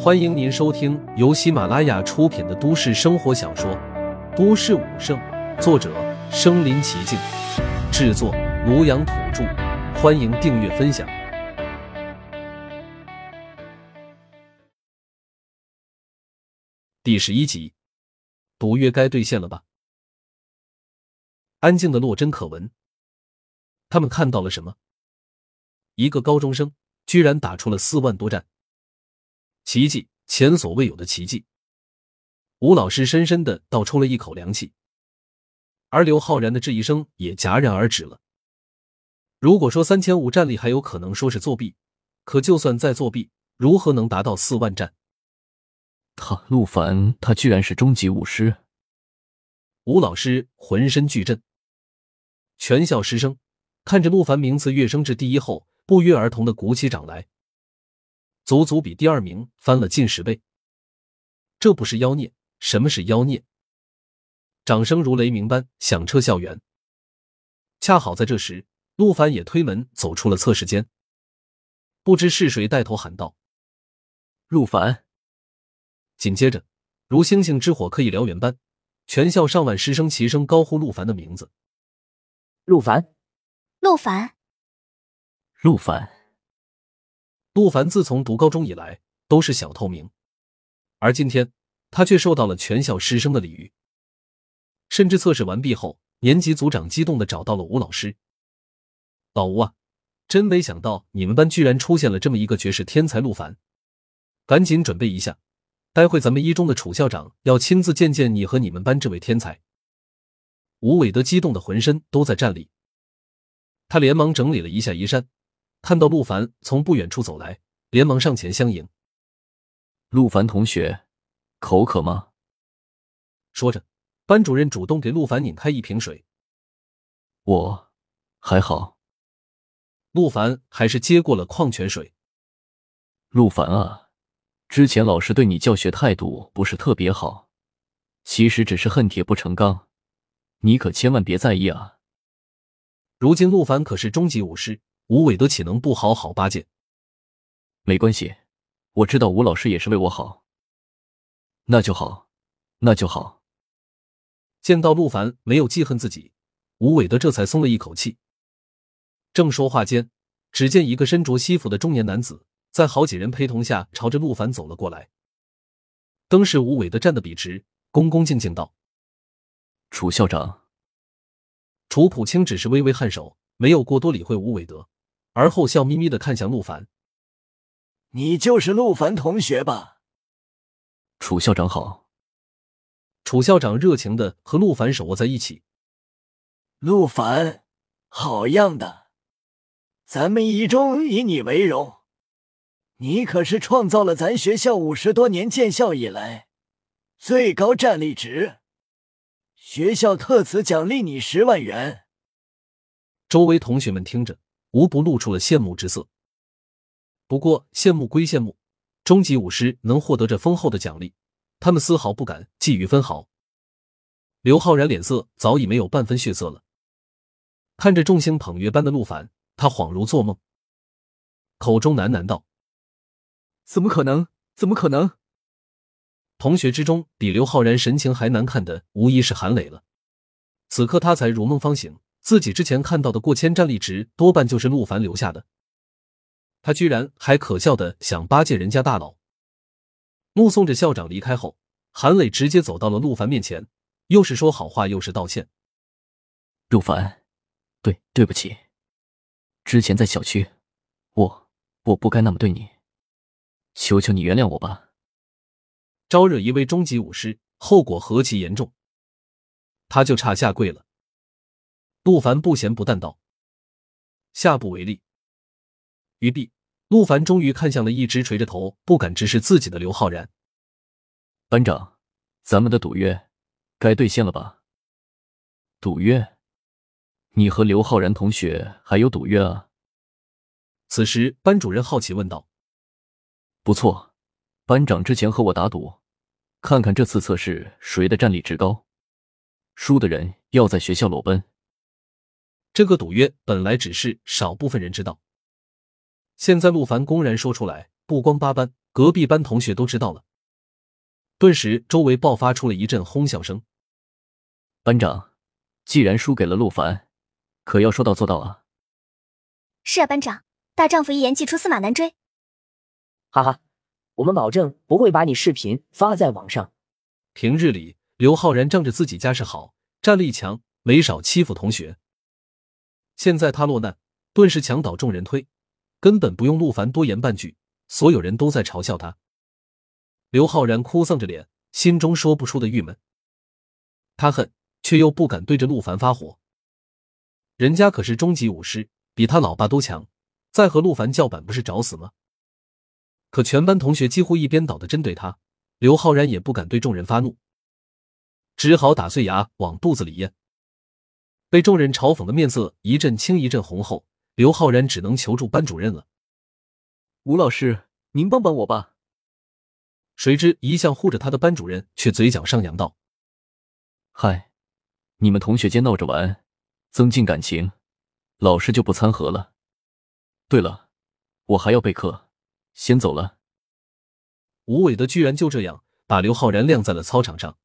欢迎您收听由喜马拉雅出品的都市生活小说《都市武圣》，作者：身临其境，制作：庐阳土著。欢迎订阅分享。第十一集，赌约该兑现了吧？安静的洛真可闻，他们看到了什么？一个高中生居然打出了四万多战。奇迹，前所未有的奇迹！吴老师深深的倒抽了一口凉气，而刘浩然的质疑声也戛然而止了。如果说三千五战力还有可能说是作弊，可就算再作弊，如何能达到四万战？他陆凡，他居然是终极武师！吴老师浑身巨震，全校师生看着陆凡名次跃升至第一后，不约而同的鼓起掌来。足足比第二名翻了近十倍，这不是妖孽？什么是妖孽？掌声如雷鸣般响彻校园。恰好在这时，陆凡也推门走出了测试间。不知是谁带头喊道：“陆凡！”紧接着，如星星之火可以燎原般，全校上万师生齐声高呼陆凡的名字：“陆凡，陆凡，陆凡！”陆凡自从读高中以来都是小透明，而今天他却受到了全校师生的礼遇。甚至测试完毕后，年级组长激动的找到了吴老师：“老吴啊，真没想到你们班居然出现了这么一个绝世天才陆凡，赶紧准备一下，待会咱们一中的楚校长要亲自见见你和你们班这位天才。”吴伟德激动的浑身都在颤栗，他连忙整理了一下衣衫。看到陆凡从不远处走来，连忙上前相迎。陆凡同学，口渴吗？说着，班主任主动给陆凡拧开一瓶水。我还好。陆凡还是接过了矿泉水。陆凡啊，之前老师对你教学态度不是特别好，其实只是恨铁不成钢，你可千万别在意啊。如今陆凡可是终极武师。吴伟德岂能不好好巴结？没关系，我知道吴老师也是为我好。那就好，那就好。见到陆凡没有记恨自己，吴伟德这才松了一口气。正说话间，只见一个身着西服的中年男子，在好几人陪同下朝着陆凡走了过来。当时吴伟德站得笔直，恭恭敬敬道：“楚校长。”楚普清只是微微颔首，没有过多理会吴伟德。而后笑眯眯的看向陆凡：“你就是陆凡同学吧？”楚校长好。楚校长热情的和陆凡手握在一起。陆凡，好样的！咱们一中以你为荣，你可是创造了咱学校五十多年建校以来最高战力值，学校特此奖励你十万元。周围同学们听着。无不露出了羡慕之色。不过，羡慕归羡慕，终极武师能获得这丰厚的奖励，他们丝毫不敢觊觎分毫。刘浩然脸色早已没有半分血色了，看着众星捧月般的陆凡，他恍如做梦，口中喃喃道：“怎么可能？怎么可能？”同学之中，比刘浩然神情还难看的，无疑是韩磊了。此刻他才如梦方醒。自己之前看到的过千战力值，多半就是陆凡留下的。他居然还可笑的想巴结人家大佬。目送着校长离开后，韩磊直接走到了陆凡面前，又是说好话，又是道歉。陆凡，对，对不起，之前在小区，我我不该那么对你，求求你原谅我吧。招惹一位终极武师，后果何其严重，他就差下跪了。陆凡不咸不淡道：“下不为例。”于毕，陆凡终于看向了一直垂着头不敢直视自己的刘浩然。班长，咱们的赌约该兑现了吧？赌约？你和刘浩然同学还有赌约啊？此时，班主任好奇问道：“不错，班长之前和我打赌，看看这次测试谁的战力值高，输的人要在学校裸奔。”这个赌约本来只是少部分人知道，现在陆凡公然说出来，不光八班，隔壁班同学都知道了。顿时，周围爆发出了一阵哄笑声。班长，既然输给了陆凡，可要说到做到啊！是啊，班长，大丈夫一言既出，驷马难追。哈哈，我们保证不会把你视频发在网上。平日里，刘昊然仗着自己家世好，战力强，没少欺负同学。现在他落难，顿时墙倒众人推，根本不用陆凡多言半句，所有人都在嘲笑他。刘昊然哭丧着脸，心中说不出的郁闷。他恨，却又不敢对着陆凡发火。人家可是中级武师，比他老爸都强，再和陆凡叫板，不是找死吗？可全班同学几乎一边倒的针对他，刘昊然也不敢对众人发怒，只好打碎牙往肚子里咽。被众人嘲讽的面色一阵青一阵红后，刘昊然只能求助班主任了。吴老师，您帮帮我吧。谁知一向护着他的班主任却嘴角上扬道：“嗨，你们同学间闹着玩，增进感情，老师就不掺和了。对了，我还要备课，先走了。”吴伟的居然就这样把刘昊然晾在了操场上。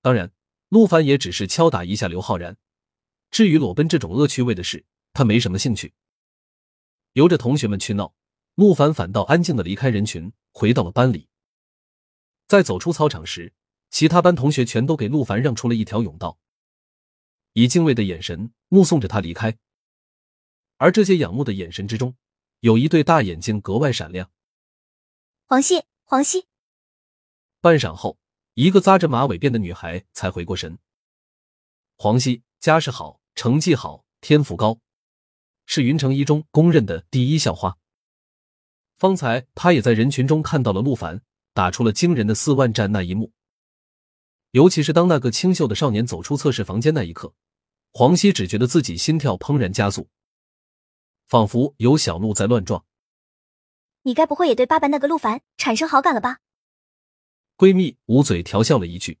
当然，陆凡也只是敲打一下刘昊然，至于裸奔这种恶趣味的事，他没什么兴趣。由着同学们去闹，陆凡反倒安静的离开人群，回到了班里。在走出操场时，其他班同学全都给陆凡让出了一条甬道，以敬畏的眼神目送着他离开。而这些仰慕的眼神之中，有一对大眼睛格外闪亮。黄熙，黄熙。半晌后，一个扎着马尾辫的女孩才回过神。黄熙家世好，成绩好，天赋高，是云城一中公认的第一校花。方才他也在人群中看到了陆凡。打出了惊人的四万战那一幕，尤其是当那个清秀的少年走出测试房间那一刻，黄熙只觉得自己心跳怦然加速，仿佛有小鹿在乱撞。你该不会也对爸爸那个陆凡产生好感了吧？闺蜜捂嘴调笑了一句。